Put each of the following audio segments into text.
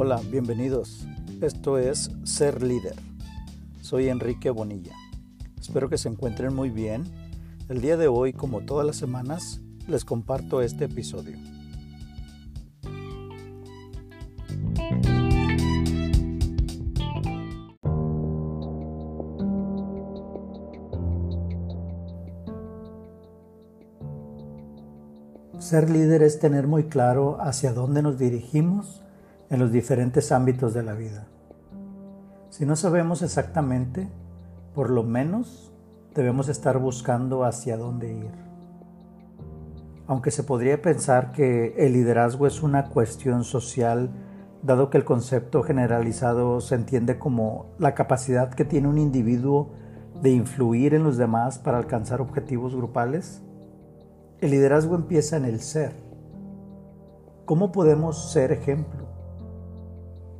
Hola, bienvenidos. Esto es Ser Líder. Soy Enrique Bonilla. Espero que se encuentren muy bien. El día de hoy, como todas las semanas, les comparto este episodio. Ser líder es tener muy claro hacia dónde nos dirigimos en los diferentes ámbitos de la vida. Si no sabemos exactamente, por lo menos debemos estar buscando hacia dónde ir. Aunque se podría pensar que el liderazgo es una cuestión social, dado que el concepto generalizado se entiende como la capacidad que tiene un individuo de influir en los demás para alcanzar objetivos grupales, el liderazgo empieza en el ser. ¿Cómo podemos ser ejemplo?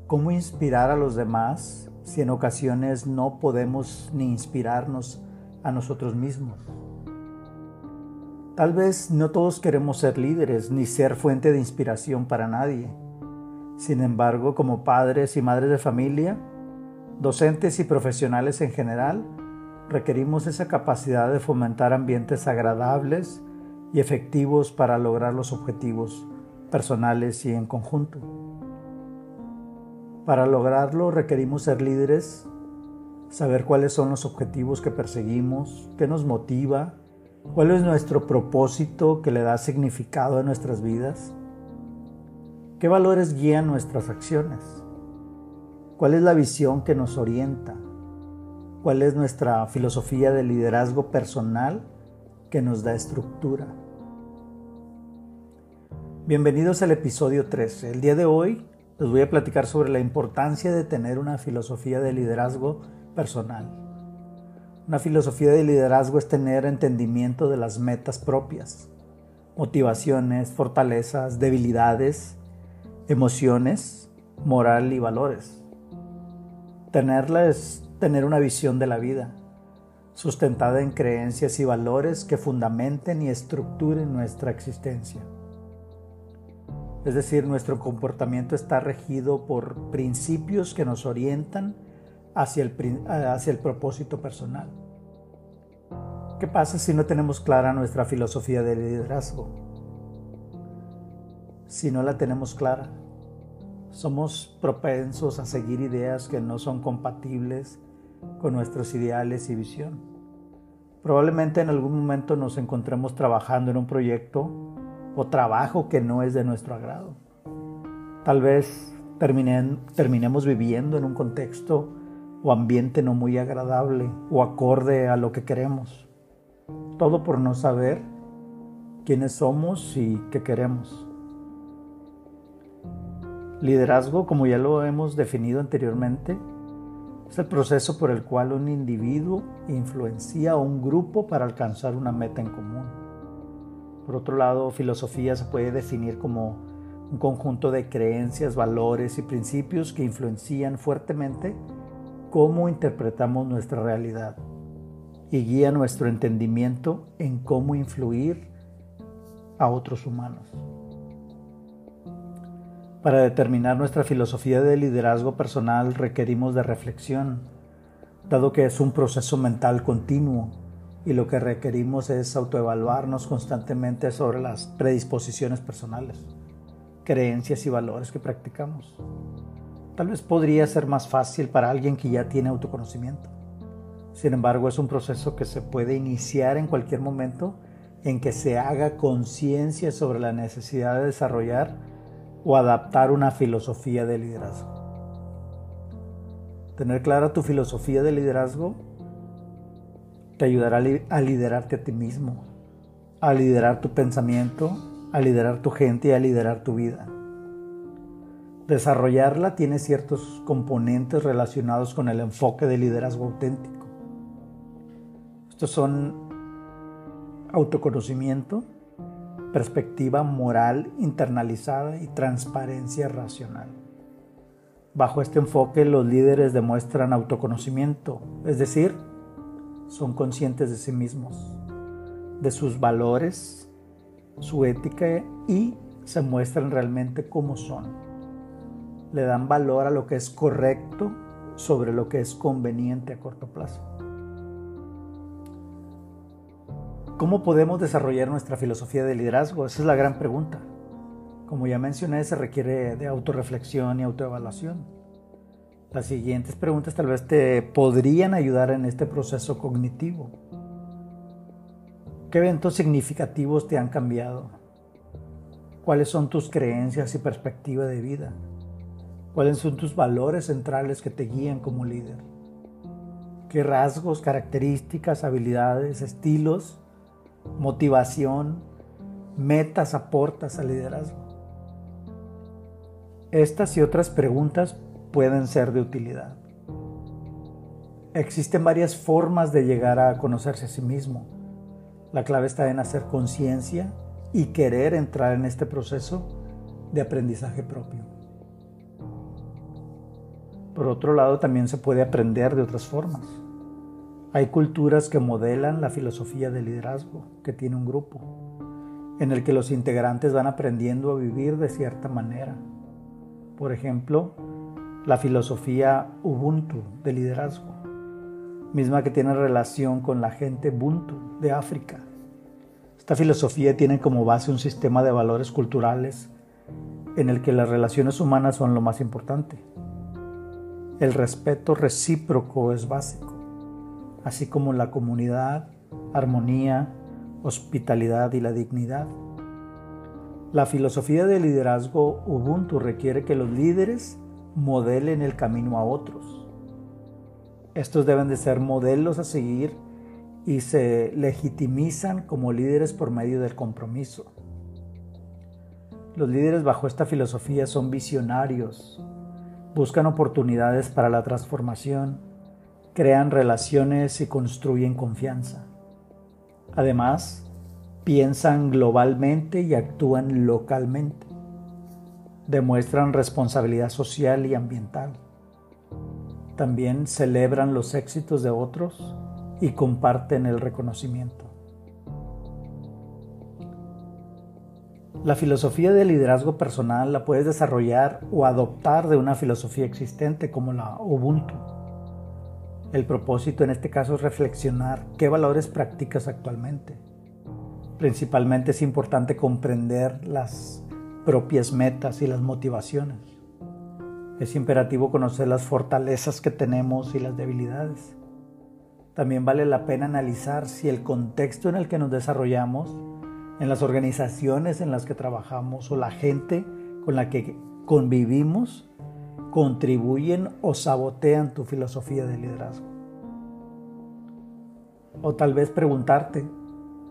¿Cómo inspirar a los demás si en ocasiones no podemos ni inspirarnos a nosotros mismos? Tal vez no todos queremos ser líderes ni ser fuente de inspiración para nadie. Sin embargo, como padres y madres de familia, docentes y profesionales en general, requerimos esa capacidad de fomentar ambientes agradables y efectivos para lograr los objetivos personales y en conjunto. Para lograrlo requerimos ser líderes, saber cuáles son los objetivos que perseguimos, qué nos motiva, cuál es nuestro propósito que le da significado a nuestras vidas, qué valores guían nuestras acciones, cuál es la visión que nos orienta, cuál es nuestra filosofía de liderazgo personal que nos da estructura. Bienvenidos al episodio 13. El día de hoy les voy a platicar sobre la importancia de tener una filosofía de liderazgo personal. Una filosofía de liderazgo es tener entendimiento de las metas propias, motivaciones, fortalezas, debilidades, emociones, moral y valores. Tenerla es tener una visión de la vida, sustentada en creencias y valores que fundamenten y estructuren nuestra existencia. Es decir, nuestro comportamiento está regido por principios que nos orientan hacia el, hacia el propósito personal. ¿Qué pasa si no tenemos clara nuestra filosofía de liderazgo? Si no la tenemos clara, somos propensos a seguir ideas que no son compatibles con nuestros ideales y visión. Probablemente en algún momento nos encontremos trabajando en un proyecto o trabajo que no es de nuestro agrado. Tal vez terminemos viviendo en un contexto o ambiente no muy agradable o acorde a lo que queremos. Todo por no saber quiénes somos y qué queremos. Liderazgo, como ya lo hemos definido anteriormente, es el proceso por el cual un individuo influencia a un grupo para alcanzar una meta en común. Por otro lado, filosofía se puede definir como un conjunto de creencias, valores y principios que influencian fuertemente cómo interpretamos nuestra realidad y guía nuestro entendimiento en cómo influir a otros humanos. Para determinar nuestra filosofía de liderazgo personal requerimos de reflexión, dado que es un proceso mental continuo y lo que requerimos es autoevaluarnos constantemente sobre las predisposiciones personales, creencias y valores que practicamos. Tal vez podría ser más fácil para alguien que ya tiene autoconocimiento. Sin embargo, es un proceso que se puede iniciar en cualquier momento en que se haga conciencia sobre la necesidad de desarrollar o adaptar una filosofía de liderazgo. Tener clara tu filosofía de liderazgo te ayudará a liderarte a ti mismo, a liderar tu pensamiento, a liderar tu gente y a liderar tu vida. Desarrollarla tiene ciertos componentes relacionados con el enfoque de liderazgo auténtico. Estos son autoconocimiento, perspectiva moral internalizada y transparencia racional. Bajo este enfoque los líderes demuestran autoconocimiento, es decir, son conscientes de sí mismos, de sus valores, su ética y se muestran realmente como son. le dan valor a lo que es correcto sobre lo que es conveniente a corto plazo. ¿Cómo podemos desarrollar nuestra filosofía de liderazgo? Esa es la gran pregunta. Como ya mencioné, se requiere de autorreflexión y autoevaluación. Las siguientes preguntas tal vez te podrían ayudar en este proceso cognitivo. ¿Qué eventos significativos te han cambiado? ¿Cuáles son tus creencias y perspectiva de vida? ¿Cuáles son tus valores centrales que te guían como líder? ¿Qué rasgos, características, habilidades, estilos motivación, metas aportas al liderazgo? Estas y otras preguntas pueden ser de utilidad. Existen varias formas de llegar a conocerse a sí mismo. La clave está en hacer conciencia y querer entrar en este proceso de aprendizaje propio. Por otro lado, también se puede aprender de otras formas. Hay culturas que modelan la filosofía de liderazgo que tiene un grupo, en el que los integrantes van aprendiendo a vivir de cierta manera. Por ejemplo, la filosofía Ubuntu de liderazgo, misma que tiene relación con la gente Ubuntu de África. Esta filosofía tiene como base un sistema de valores culturales en el que las relaciones humanas son lo más importante. El respeto recíproco es básico así como la comunidad, armonía, hospitalidad y la dignidad. La filosofía de liderazgo Ubuntu requiere que los líderes modelen el camino a otros. Estos deben de ser modelos a seguir y se legitimizan como líderes por medio del compromiso. Los líderes bajo esta filosofía son visionarios, buscan oportunidades para la transformación, crean relaciones y construyen confianza. Además, piensan globalmente y actúan localmente. Demuestran responsabilidad social y ambiental. También celebran los éxitos de otros y comparten el reconocimiento. La filosofía de liderazgo personal la puedes desarrollar o adoptar de una filosofía existente como la Ubuntu el propósito en este caso es reflexionar qué valores practicas actualmente. Principalmente es importante comprender las propias metas y las motivaciones. Es imperativo conocer las fortalezas que tenemos y las debilidades. También vale la pena analizar si el contexto en el que nos desarrollamos, en las organizaciones en las que trabajamos o la gente con la que convivimos contribuyen o sabotean tu filosofía de liderazgo. O tal vez preguntarte,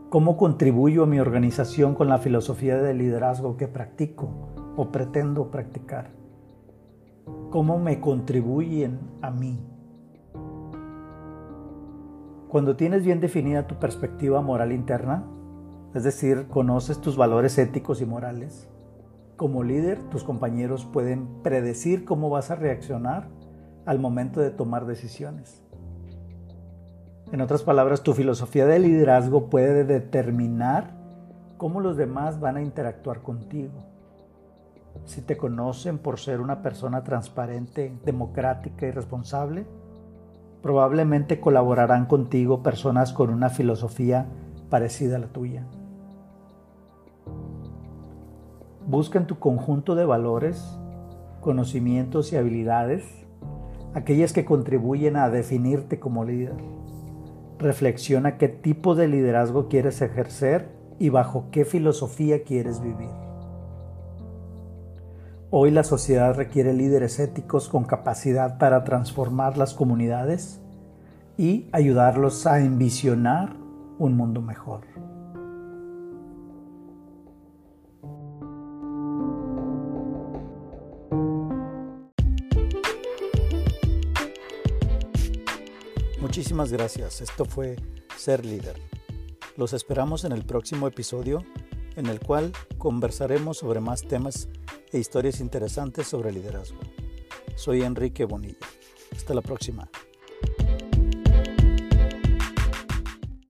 ¿cómo contribuyo a mi organización con la filosofía de liderazgo que practico o pretendo practicar? ¿Cómo me contribuyen a mí? Cuando tienes bien definida tu perspectiva moral interna, es decir, conoces tus valores éticos y morales, como líder, tus compañeros pueden predecir cómo vas a reaccionar al momento de tomar decisiones. En otras palabras, tu filosofía de liderazgo puede determinar cómo los demás van a interactuar contigo. Si te conocen por ser una persona transparente, democrática y responsable, probablemente colaborarán contigo personas con una filosofía parecida a la tuya. Busca en tu conjunto de valores, conocimientos y habilidades aquellas que contribuyen a definirte como líder. Reflexiona qué tipo de liderazgo quieres ejercer y bajo qué filosofía quieres vivir. Hoy la sociedad requiere líderes éticos con capacidad para transformar las comunidades y ayudarlos a envisionar un mundo mejor. Muchísimas gracias. Esto fue Ser Líder. Los esperamos en el próximo episodio en el cual conversaremos sobre más temas e historias interesantes sobre liderazgo. Soy Enrique Bonilla. Hasta la próxima.